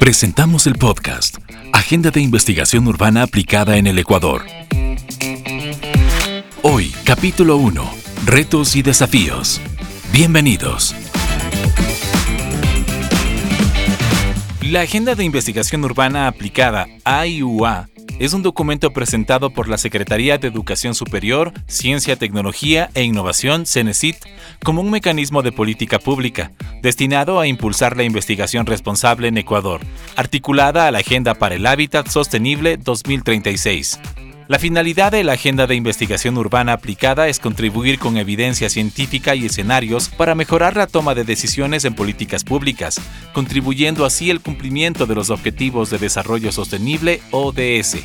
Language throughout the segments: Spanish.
Presentamos el podcast Agenda de Investigación Urbana aplicada en el Ecuador. Hoy, capítulo 1. Retos y desafíos. Bienvenidos. La Agenda de Investigación Urbana aplicada AIUA es un documento presentado por la Secretaría de Educación Superior, Ciencia, Tecnología e Innovación, CENESIT, como un mecanismo de política pública, destinado a impulsar la investigación responsable en Ecuador, articulada a la Agenda para el Hábitat Sostenible 2036. La finalidad de la Agenda de Investigación Urbana aplicada es contribuir con evidencia científica y escenarios para mejorar la toma de decisiones en políticas públicas, contribuyendo así al cumplimiento de los Objetivos de Desarrollo Sostenible ODS.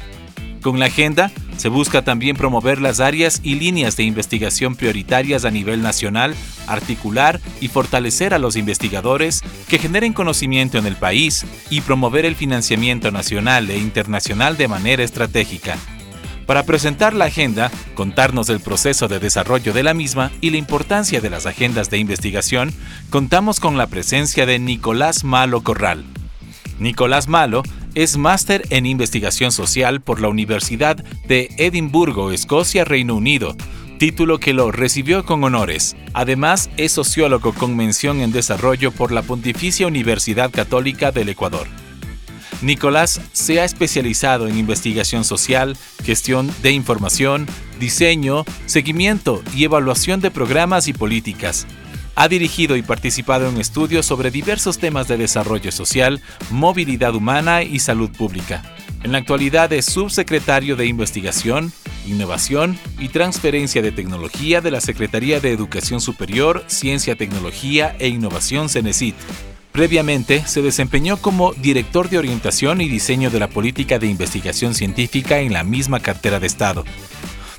Con la agenda se busca también promover las áreas y líneas de investigación prioritarias a nivel nacional, articular y fortalecer a los investigadores que generen conocimiento en el país y promover el financiamiento nacional e internacional de manera estratégica para presentar la agenda, contarnos del proceso de desarrollo de la misma y la importancia de las agendas de investigación, contamos con la presencia de Nicolás Malo Corral. Nicolás Malo es máster en investigación social por la Universidad de Edimburgo, Escocia, Reino Unido, título que lo recibió con honores. Además, es sociólogo con mención en desarrollo por la Pontificia Universidad Católica del Ecuador. Nicolás se ha especializado en investigación social, gestión de información, diseño, seguimiento y evaluación de programas y políticas. Ha dirigido y participado en estudios sobre diversos temas de desarrollo social, movilidad humana y salud pública. En la actualidad es subsecretario de Investigación, Innovación y Transferencia de Tecnología de la Secretaría de Educación Superior, Ciencia, Tecnología e Innovación CENESIT. Previamente, se desempeñó como director de orientación y diseño de la política de investigación científica en la misma cartera de Estado.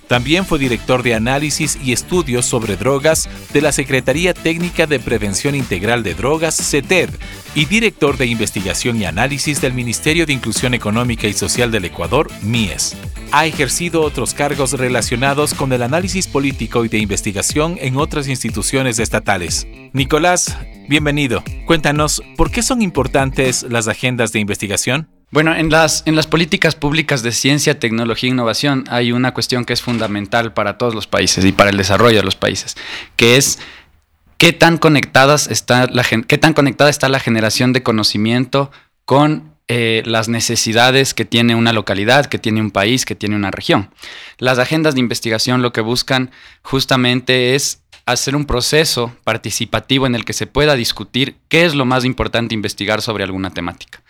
También fue director de análisis y estudios sobre drogas de la Secretaría Técnica de Prevención Integral de Drogas, CETED, y director de investigación y análisis del Ministerio de Inclusión Económica y Social del Ecuador, MIES. Ha ejercido otros cargos relacionados con el análisis político y de investigación en otras instituciones estatales. Nicolás, bienvenido. Cuéntanos, ¿por qué son importantes las agendas de investigación? Bueno, en las, en las políticas públicas de ciencia, tecnología e innovación hay una cuestión que es fundamental para todos los países y para el desarrollo de los países, que es qué tan, conectadas está la, qué tan conectada está la generación de conocimiento con eh, las necesidades que tiene una localidad, que tiene un país, que tiene una región. Las agendas de investigación lo que buscan justamente es hacer un proceso participativo en el que se pueda discutir qué es lo más importante investigar sobre alguna temática.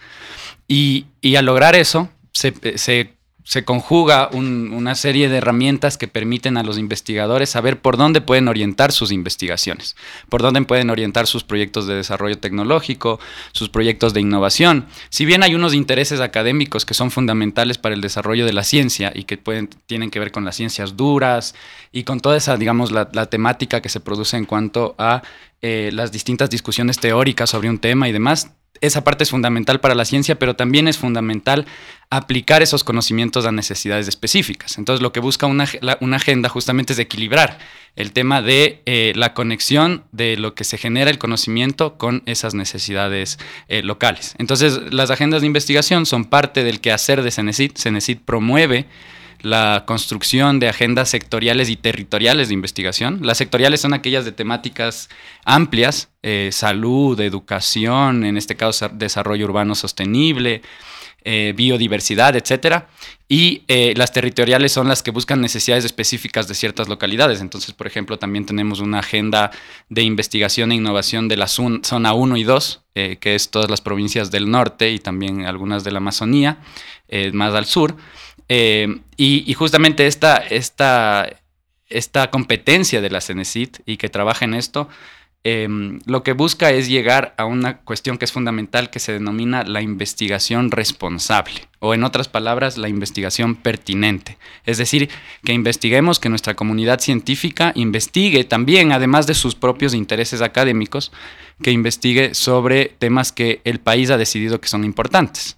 Y, al lograr eso, se, se se conjuga una serie de herramientas que permiten a los investigadores saber por dónde pueden orientar sus investigaciones, por dónde pueden orientar sus proyectos de desarrollo tecnológico, sus proyectos de innovación. Si bien hay unos intereses académicos que son fundamentales para el desarrollo de la ciencia y que pueden, tienen que ver con las ciencias duras y con toda esa, digamos, la, temática que se produce en cuanto a eh, las distintas discusiones teóricas sobre un tema y demás, esa parte es fundamental para la ciencia, pero también es fundamental aplicar esos conocimientos a necesidades específicas. Entonces, lo que busca una, agenda justamente es equilibrar el tema de eh, la conexión de lo que se genera el conocimiento con esas necesidades eh, locales. Entonces, las agendas de investigación son parte del quehacer de CENESID. CENESID promueve la construcción de agendas sectoriales y territoriales de investigación. Las sectoriales son aquellas de temáticas amplias, eh, salud, educación, en este caso desarrollo urbano sostenible, eh, biodiversidad, etc. Y eh, las territoriales son las que buscan necesidades específicas de ciertas localidades. Entonces, por ejemplo, también tenemos una agenda de investigación e innovación de la zona 1 y 2, que es todas las provincias del norte y también algunas de la Amazonía, más al sur. Eh, y, justamente esta, esta, esta, competencia de la CENESIT y que trabaja en esto, em, lo que busca es llegar a una cuestión que es fundamental que se denomina la investigación responsable, o en otras palabras, la investigación pertinente. Es decir, que investiguemos, que nuestra comunidad científica investigue también, además de sus propios intereses académicos, que investigue sobre temas que el país ha decidido que son importantes.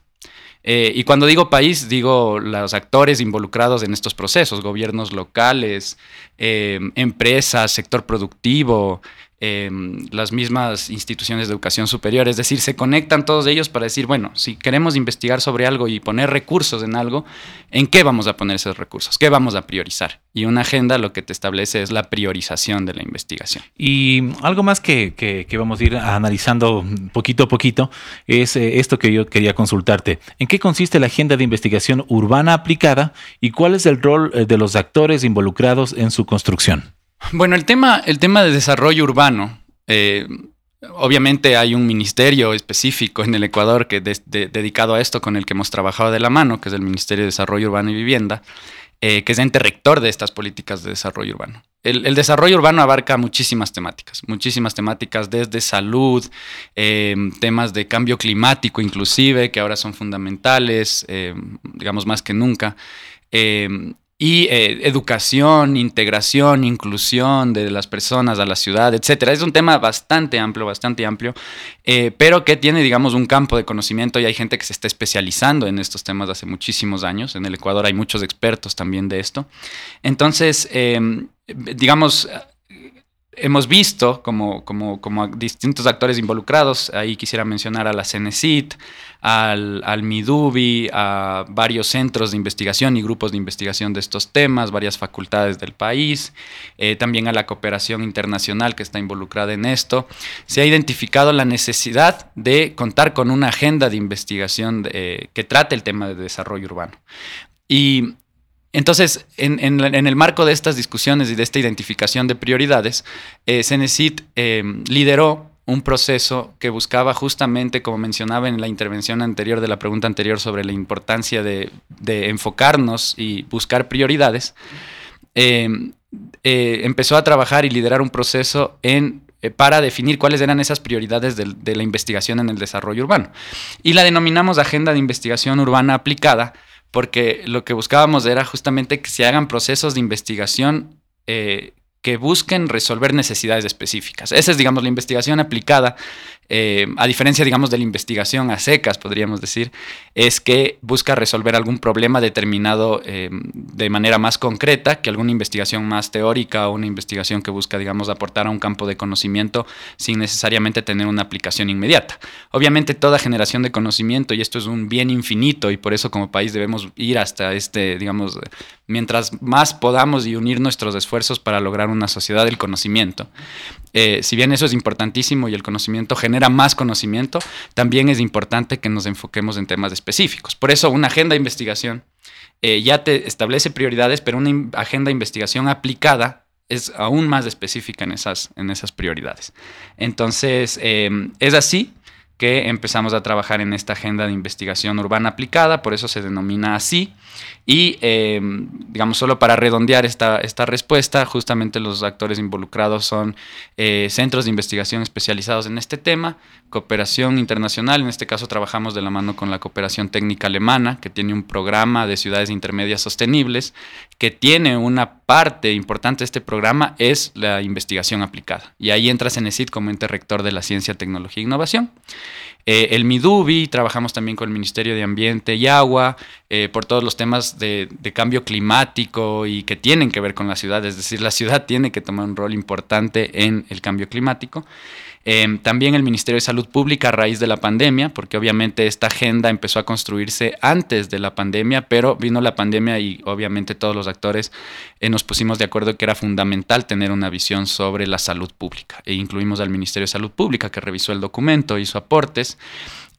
Eh, y cuando digo país, digo los actores involucrados en estos procesos, gobiernos locales, eh, empresas, sector productivo, Em, las mismas instituciones de educación superior. Es decir, se conectan todos ellos para decir, bueno, si queremos investigar sobre algo y poner recursos en algo, ¿en qué vamos a poner esos recursos? ¿Qué vamos a priorizar? Y una agenda lo que te establece es la priorización de la investigación. Y algo más que, que, vamos a ir analizando poquito a poquito es eh, esto que yo quería consultarte. ¿En qué consiste la agenda de investigación urbana aplicada y cuál es el rol eh, de los actores involucrados en su construcción? Bueno, el tema, el tema de desarrollo urbano, eh, obviamente hay un ministerio específico en el Ecuador que dedicado a esto con el que hemos trabajado de la mano, que es el Ministerio de Desarrollo Urbano y Vivienda, eh, que es ente rector de estas políticas de desarrollo urbano. El, desarrollo urbano abarca muchísimas temáticas, muchísimas temáticas desde salud, eh, temas de cambio climático inclusive, que ahora son fundamentales, digamos más que nunca y eh, educación, integración, inclusión de las personas a la ciudad, etcétera. Es un tema bastante amplio, bastante amplio, eh, pero que tiene, digamos, un campo de conocimiento y hay gente que se está especializando en estos temas hace muchísimos años. En el Ecuador hay muchos expertos también de esto. Entonces, em, digamos, hemos visto como, distintos actores involucrados. Ahí quisiera mencionar a la CENESIT, al, al, MIDUBI, a varios centros de investigación y grupos de investigación de estos temas, varias facultades del país, eh, también a la cooperación internacional que está involucrada en esto. Se ha identificado la necesidad de contar con una agenda de investigación eh, que trate el tema de desarrollo urbano. Y entonces, en, el marco de estas discusiones y de esta identificación de prioridades, eh, Cenecit eh, lideró un proceso que buscaba justamente, como mencionaba en la intervención anterior de la pregunta anterior sobre la importancia de, enfocarnos y buscar prioridades, eh, empezó a trabajar y liderar un proceso para definir cuáles eran esas prioridades de, la investigación en el desarrollo urbano. Y la denominamos Agenda de Investigación Urbana Aplicada, porque lo que buscábamos era justamente que se hagan procesos de investigación eh, que busquen resolver necesidades específicas. Esa es, digamos, la investigación aplicada eh, a diferencia, digamos, de la investigación a secas, podríamos decir, es que busca resolver algún problema determinado eh, de manera más concreta que alguna investigación más teórica o una investigación que busca, digamos, aportar a un campo de conocimiento sin necesariamente tener una aplicación inmediata. Obviamente, toda generación de conocimiento, y esto es un bien infinito, y por eso como país debemos ir hasta este, digamos, mientras más podamos y unir nuestros esfuerzos para lograr una sociedad del conocimiento. Eh, si bien eso es importantísimo y el conocimiento genera más conocimiento, también es importante que nos enfoquemos en temas específicos. Por eso una agenda de investigación eh, ya te establece prioridades, pero una agenda de investigación aplicada es aún más específica en esas, en esas prioridades. Entonces, eh, es así que empezamos a trabajar en esta agenda de investigación urbana aplicada, por eso se denomina así. Y, em, digamos, solo para redondear esta, esta respuesta, justamente los actores involucrados son eh, centros de investigación especializados en este tema, cooperación internacional, en este caso trabajamos de la mano con la cooperación técnica alemana, que tiene un programa de ciudades intermedias sostenibles, que tiene una parte importante de este programa, es la investigación aplicada. Y ahí entra CENESID como ente rector de la ciencia, tecnología e innovación. Eh, el MIDUBI, trabajamos también con el Ministerio de Ambiente y Agua eh, por todos los temas de, cambio climático y que tienen que ver con la ciudad, es decir, la ciudad tiene que tomar un rol importante en el cambio climático. Em, también el Ministerio de Salud Pública a raíz de la pandemia, porque obviamente esta agenda empezó a construirse antes de la pandemia, pero vino la pandemia y obviamente todos los actores eh, nos pusimos de acuerdo que era fundamental tener una visión sobre la salud pública. E incluimos al Ministerio de Salud Pública que revisó el documento, hizo aportes,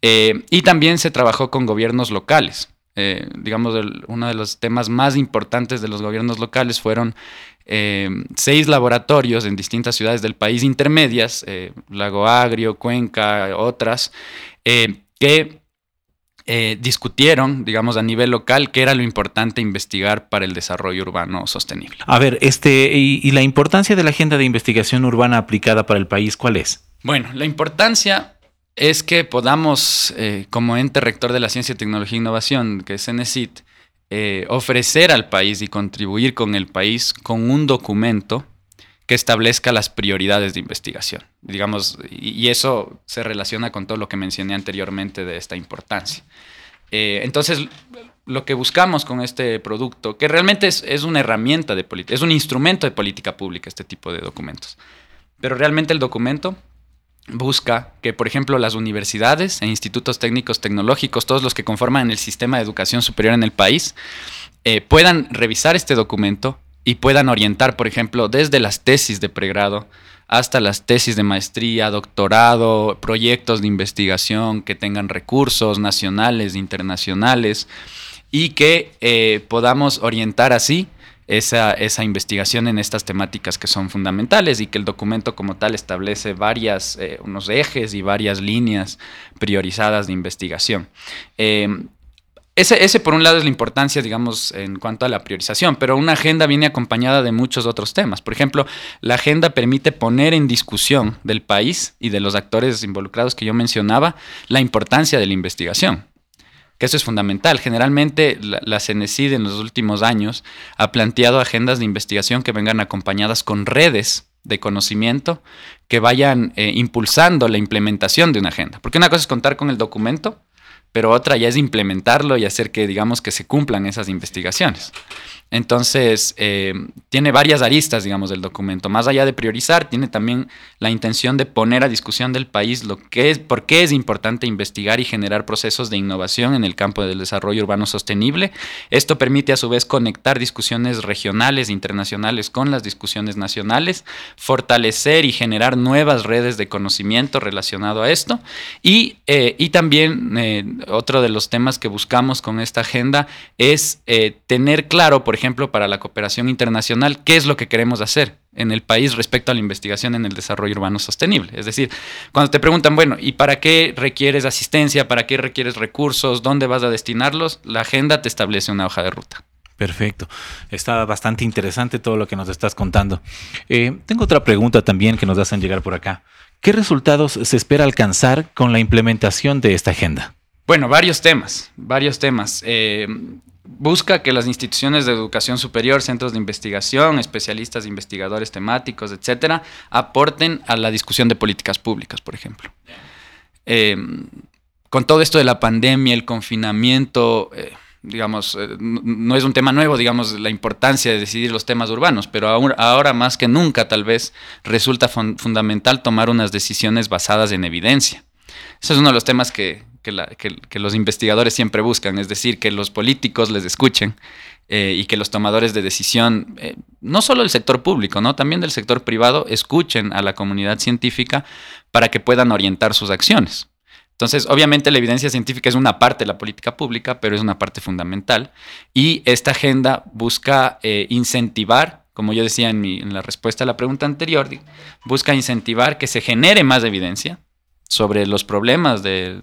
eh, y también se trabajó con gobiernos locales. Eh, digamos, uno de los temas más importantes de los gobiernos locales fueron eh, seis laboratorios en distintas ciudades del país intermedias, eh, Lago Agrio, Cuenca, otras, que discutieron, digamos, a nivel local qué era lo importante investigar para el desarrollo urbano sostenible. A ver, este, y la importancia de la agenda de investigación urbana aplicada para el país, ¿cuál es? Bueno, la importancia es que podamos, eh, como ente rector de la ciencia, tecnología e innovación, que es CENESIT, eh, ofrecer al país y contribuir con el país con un documento que establezca las prioridades de investigación. Digamos, y, eso se relaciona con todo lo que mencioné anteriormente de esta importancia. Eh, entonces, lo que buscamos con este producto, que realmente es, es una herramienta de política, es un instrumento de política pública, este tipo de documentos Pero realmente el documento busca que, por ejemplo, las universidades e institutos técnicos tecnológicos, todos los que conforman el sistema de educación superior en el país, eh, puedan revisar este documento y puedan orientar, por ejemplo, desde las tesis de pregrado hasta las tesis de maestría, doctorado, proyectos de investigación que tengan recursos nacionales, internacionales, y que eh, podamos orientar así esa, esa, investigación en estas temáticas que son fundamentales y que el documento como tal establece varias, eh, unos ejes y varias líneas priorizadas de investigación. Eh, ese, ese, por un lado es la importancia, digamos, en cuanto a la priorización, pero una agenda viene acompañada de muchos otros temas. Por ejemplo, la agenda permite poner en discusión del país y de los actores involucrados que yo mencionaba la importancia de la investigación que eso es fundamental. Generalmente la, la, en los últimos años ha planteado agendas de investigación que vengan acompañadas con redes de conocimiento que vayan eh, impulsando la implementación de una agenda. Porque una cosa es contar con el documento, pero otra ya es implementarlo y hacer que, digamos, que se cumplan esas investigaciones. Entonces, eh, tiene varias aristas, digamos, del documento. Más allá de priorizar, tiene también la intención de poner a discusión del país lo que es, por qué es importante investigar y generar procesos de innovación en el campo del desarrollo urbano sostenible. Esto permite, a su vez, conectar discusiones regionales e internacionales con las discusiones nacionales, fortalecer y generar nuevas redes de conocimiento relacionado a esto. Y, eh, y también, eh, otro de los temas que buscamos con esta agenda es tener claro, por ejemplo, para la cooperación internacional, qué es lo que queremos hacer en el país respecto a la investigación en el desarrollo urbano sostenible. Es decir, cuando te preguntan, bueno, ¿y para qué requieres asistencia? ¿Para qué requieres recursos? ¿Dónde vas a destinarlos? La agenda te establece una hoja de ruta. Perfecto. Está bastante interesante todo lo que nos estás contando. Eh, tengo otra pregunta también que nos hacen llegar por acá. ¿Qué resultados se espera alcanzar con la implementación de esta agenda? Bueno, varios temas, varios temas. Eh, busca que las instituciones de educación superior, centros de investigación, especialistas, investigadores temáticos, etcétera, aporten a la discusión de políticas públicas, por ejemplo. Eh, con todo esto de la pandemia, el confinamiento, eh, digamos, eh, no es un tema nuevo, digamos, la importancia de decidir los temas urbanos, pero ahora, más que nunca tal vez resulta fundamental tomar unas decisiones basadas en evidencia. Ese es uno de los temas que, los investigadores siempre buscan, es decir, que los políticos les escuchen eh, y que los tomadores de decisión, eh, no solo del sector público, ¿no? también del sector privado, escuchen a la comunidad científica para que puedan orientar sus acciones. Entonces, obviamente la evidencia científica es una parte de la política pública, pero es una parte fundamental. Y esta agenda busca eh, incentivar, como yo decía en la respuesta a la pregunta anterior, busca incentivar que se genere más evidencia, sobre los problemas del,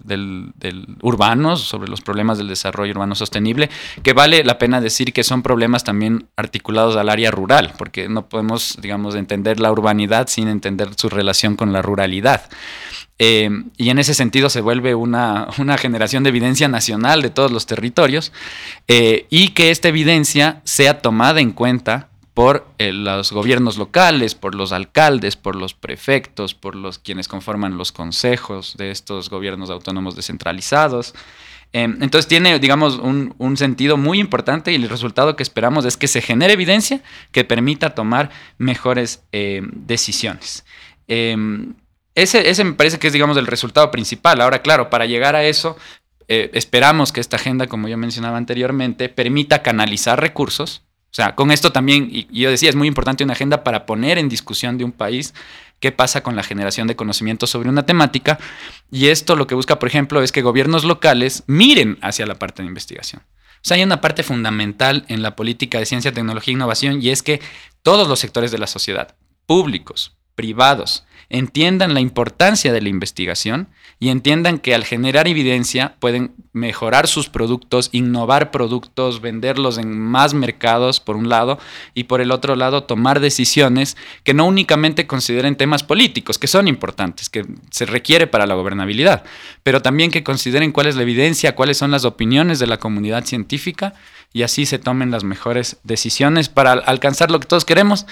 urbanos, sobre los problemas del desarrollo urbano sostenible, que vale la pena decir que son problemas también articulados al área rural, porque no podemos, digamos, entender la urbanidad sin entender su relación con la ruralidad. Eh, y en ese sentido se vuelve una, generación de evidencia nacional de todos los territorios eh, y que esta evidencia sea tomada en cuenta por eh, los gobiernos locales, por los alcaldes, por los prefectos, por los quienes conforman los consejos de estos gobiernos autónomos descentralizados. Em, entonces tiene, digamos, un, sentido muy importante y el resultado que esperamos es que se genere evidencia que permita tomar mejores em, decisiones. Ese, me parece que es, digamos, el resultado principal. Ahora, claro, para llegar a eso, eh, esperamos que esta agenda, como yo mencionaba anteriormente, permita canalizar recursos o sea, con esto también, y yo decía, es muy importante una agenda para poner en discusión de un país qué pasa con la generación de conocimiento sobre una temática. Y esto lo que busca, por ejemplo, es que gobiernos locales miren hacia la parte de investigación. O sea, hay una parte fundamental en la política de ciencia, tecnología e innovación y es que todos los sectores de la sociedad, públicos, privados, entiendan la importancia de la investigación y entiendan que al generar evidencia pueden mejorar sus productos, innovar productos, venderlos en más mercados por un lado y por el otro lado tomar decisiones que no únicamente consideren temas políticos, que son importantes, que se requiere para la gobernabilidad, pero también que consideren cuál es la evidencia, cuáles son las opiniones de la comunidad científica y así se tomen las mejores decisiones para alcanzar lo que todos queremos,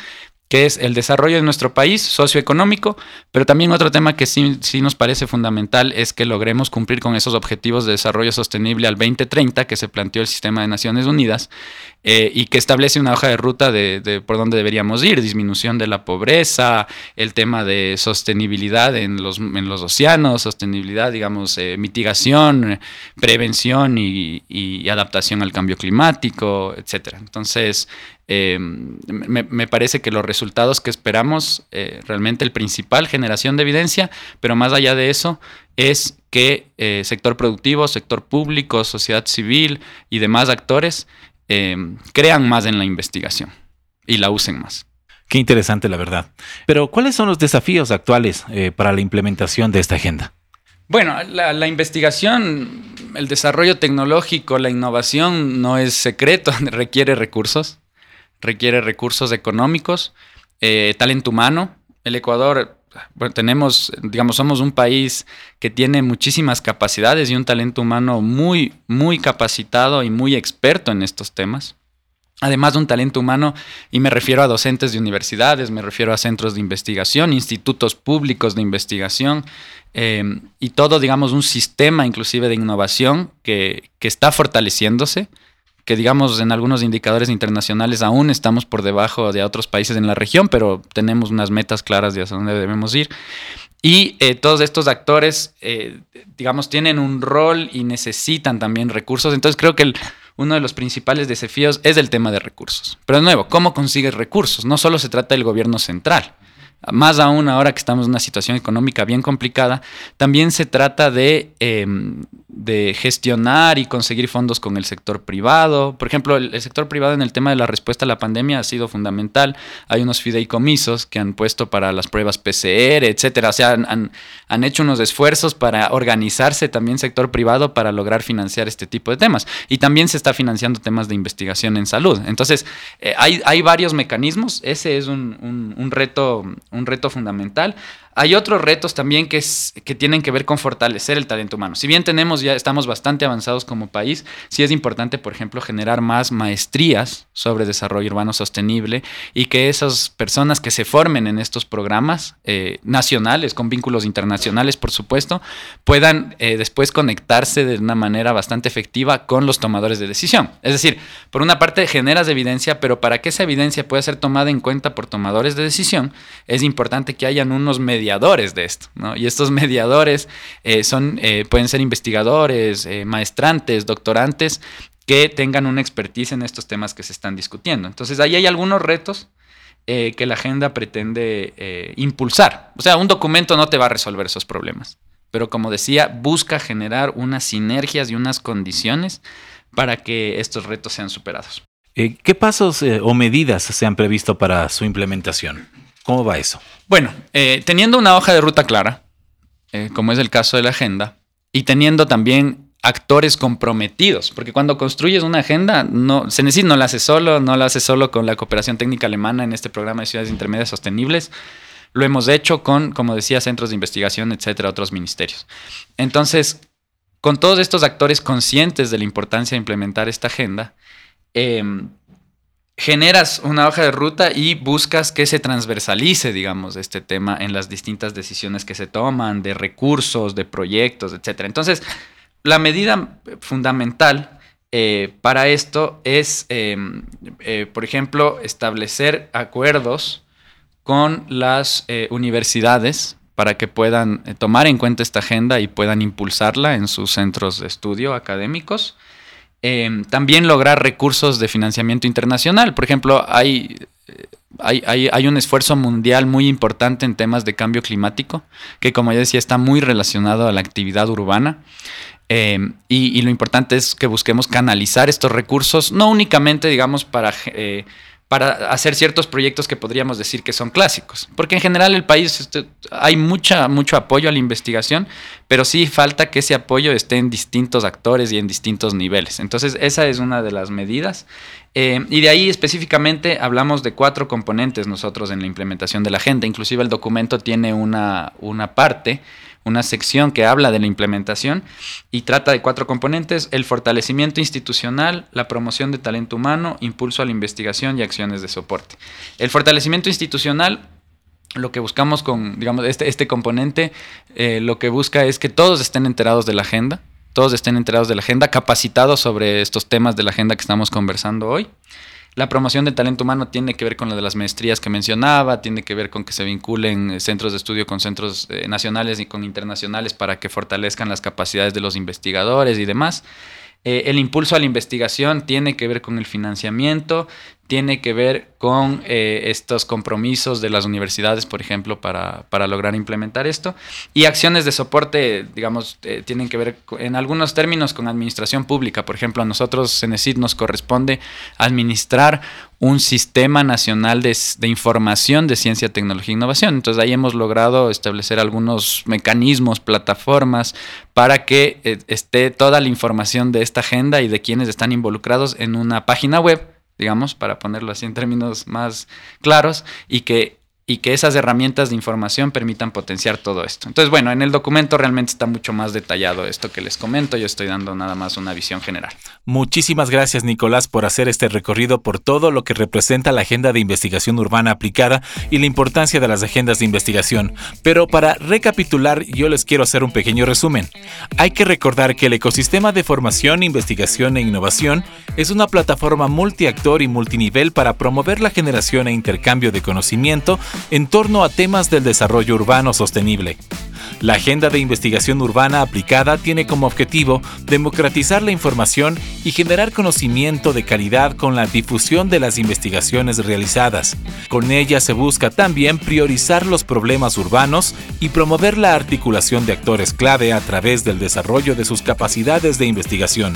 que es el desarrollo de nuestro país socioeconómico, pero también otro tema que sí, sí, nos parece fundamental es que logremos cumplir con esos objetivos de desarrollo sostenible al 2030 que se planteó el sistema de Naciones Unidas eh, y que establece una hoja de ruta de, por dónde deberíamos ir, disminución de la pobreza, el tema de sostenibilidad en los, en los océanos, sostenibilidad, digamos, eh, mitigación, prevención y, adaptación al cambio climático, etc. Entonces, eh, me, parece que los resultados que esperamos, realmente el principal, generación de evidencia, pero más allá de eso, es que sector productivo, sector público, sociedad civil y demás actores Em, crean más en la investigación y la usen más. Qué interesante, la verdad. Pero, ¿cuáles son los desafíos actuales eh, para la implementación de esta agenda? Bueno, la, investigación, el desarrollo tecnológico, la innovación no es secreto, requiere recursos, requiere recursos económicos, eh, talento humano. El Ecuador tenemos, digamos, somos un país que tiene muchísimas capacidades y un talento humano muy, muy capacitado y muy experto en estos temas. Además de un talento humano, y me refiero a docentes de universidades, me refiero a centros de investigación, institutos públicos de investigación, eh, y todo, digamos, un sistema inclusive de innovación que, que está fortaleciéndose que digamos en algunos indicadores internacionales aún estamos por debajo de otros países en la región, pero tenemos unas metas claras de hacia dónde debemos ir. Y eh, todos estos actores, eh, digamos, tienen un rol y necesitan también recursos. Entonces creo que uno de los principales desafíos es el tema de recursos. Pero de nuevo, ¿cómo consigues recursos? No solo se trata del gobierno central. Más aún ahora que estamos en una situación económica bien complicada, también se trata de em, de gestionar y conseguir fondos con el sector privado. Por ejemplo, el, sector privado en el tema de la respuesta a la pandemia ha sido fundamental. Hay unos fideicomisos que han puesto para las pruebas PCR, etcétera. O sea, han, han, hecho unos esfuerzos para organizarse también sector privado para lograr financiar este tipo de temas. Y también se está financiando temas de investigación en salud. Entonces, eh, hay, hay, varios mecanismos. Ese es un, un, reto, un reto fundamental. Hay otros retos también que, tienen que ver con fortalecer el talento humano. Si bien tenemos ya estamos bastante avanzados como país, sí es importante, por ejemplo, generar más maestrías sobre desarrollo urbano sostenible y que esas personas que se formen en estos programas eh, nacionales, con vínculos internacionales, por supuesto, puedan eh, después conectarse de una manera bastante efectiva con los tomadores de decisión. Es decir, por una parte generas evidencia, pero para que esa evidencia pueda ser tomada en cuenta por tomadores de decisión, es importante que hayan unos medios mediadores de esto, ¿no? Y estos mediadores eh, son, eh, pueden ser investigadores, eh, maestrantes, doctorantes, que tengan una expertise en estos temas que se están discutiendo. Entonces, ahí hay algunos retos que la agenda pretende impulsar. O sea, un documento no te va a resolver esos problemas, pero como decía, busca generar unas sinergias y unas condiciones para que estos retos sean superados. ¿Qué pasos o medidas se han previsto para su implementación? ¿Cómo va eso? Bueno, eh, teniendo una hoja de ruta clara, eh, como es el caso de la agenda, y teniendo también actores comprometidos, porque cuando construyes una agenda, no, se necesita, no la hace solo, no la hace solo con la cooperación técnica alemana en este programa de ciudades intermedias sostenibles, lo hemos hecho con, como decía, centros de investigación, etcétera, otros ministerios. Entonces, con todos estos actores conscientes de la importancia de implementar esta agenda, eh, generas una hoja de ruta y buscas que se transversalice, digamos, este tema en las distintas decisiones que se toman, de recursos, de proyectos, etc. Entonces, la medida fundamental eh, para esto es, em, eh, por ejemplo, establecer acuerdos con las eh, universidades para que puedan tomar en cuenta esta agenda y puedan impulsarla en sus centros de estudio académicos. Em, también lograr recursos de financiamiento internacional. Por ejemplo, hay, hay, hay, un esfuerzo mundial muy importante en temas de cambio climático, que como ya decía, está muy relacionado a la actividad urbana. Em, y, lo importante es que busquemos canalizar estos recursos, no únicamente, digamos, para eh, para hacer ciertos proyectos que podríamos decir que son clásicos. Porque en general el país este, hay mucha, mucho apoyo a la investigación, pero sí falta que ese apoyo esté en distintos actores y en distintos niveles. Entonces esa es una de las medidas. Eh, y de ahí específicamente hablamos de cuatro componentes nosotros en la implementación de la agenda. Inclusive el documento tiene una, una parte una sección que habla de la implementación y trata de cuatro componentes, el fortalecimiento institucional, la promoción de talento humano, impulso a la investigación y acciones de soporte. El fortalecimiento institucional lo que buscamos con, digamos, este, este componente, eh, lo que busca es que todos estén enterados de la agenda, todos estén enterados de la agenda, capacitados sobre estos temas de la agenda que estamos conversando hoy. La promoción del talento humano tiene que ver con la de las maestrías que mencionaba, tiene que ver con que se vinculen eh, centros de estudio con centros eh, nacionales y con internacionales para que fortalezcan las capacidades de los investigadores y demás. Eh, el impulso a la investigación tiene que ver con el financiamiento, tiene que ver con eh, estos compromisos de las universidades, por ejemplo, para, lograr implementar esto. Y acciones de soporte, digamos, eh, tienen que ver en algunos términos con administración pública. Por ejemplo, a nosotros, CENESID, nos corresponde administrar un sistema nacional de, información de ciencia, tecnología e innovación. Entonces ahí hemos logrado establecer algunos mecanismos, plataformas, para que eh, esté toda la información de esta agenda y de quienes están involucrados en una página web digamos, para ponerlo así en términos más claros, y que y que esas herramientas de información permitan potenciar todo esto. Entonces, bueno, en el documento realmente está mucho más detallado esto que les comento, yo estoy dando nada más una visión general. Muchísimas gracias Nicolás por hacer este recorrido por todo lo que representa la agenda de investigación urbana aplicada y la importancia de las agendas de investigación. Pero para recapitular, yo les quiero hacer un pequeño resumen. Hay que recordar que el ecosistema de formación, investigación e innovación es una plataforma multiactor y multinivel para promover la generación e intercambio de conocimiento en torno a temas del desarrollo urbano sostenible. La Agenda de Investigación Urbana aplicada tiene como objetivo democratizar la información y generar conocimiento de calidad con la difusión de las investigaciones realizadas. Con ella se busca también priorizar los problemas urbanos y promover la articulación de actores clave a través del desarrollo de sus capacidades de investigación.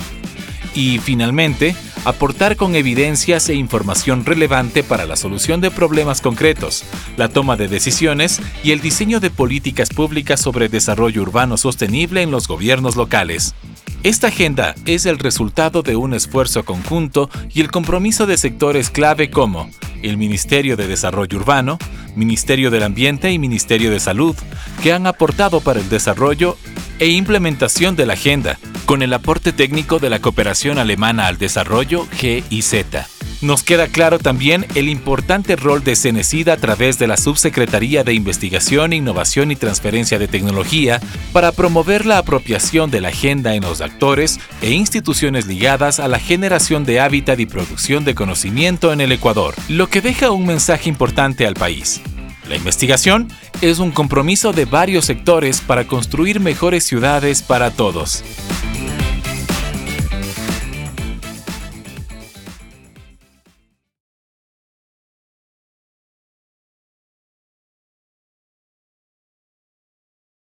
Y finalmente, aportar con evidencias e información relevante para la solución de problemas concretos, la toma de decisiones y el diseño de políticas públicas sobre desarrollo urbano sostenible en los gobiernos locales. Esta agenda es el resultado de un esfuerzo conjunto y el compromiso de sectores clave como el Ministerio de Desarrollo Urbano, Ministerio del Ambiente y Ministerio de Salud, que han aportado para el desarrollo e implementación de la agenda, con el aporte técnico de la Cooperación Alemana al Desarrollo GIZ. Nos queda claro también el importante rol de Cenecida a través de la Subsecretaría de Investigación, Innovación y Transferencia de Tecnología para promover la apropiación de la agenda en los actores e instituciones ligadas a la generación de hábitat y producción de conocimiento en el Ecuador, lo que deja un mensaje importante al país. La investigación es un compromiso de varios sectores para construir mejores ciudades para todos.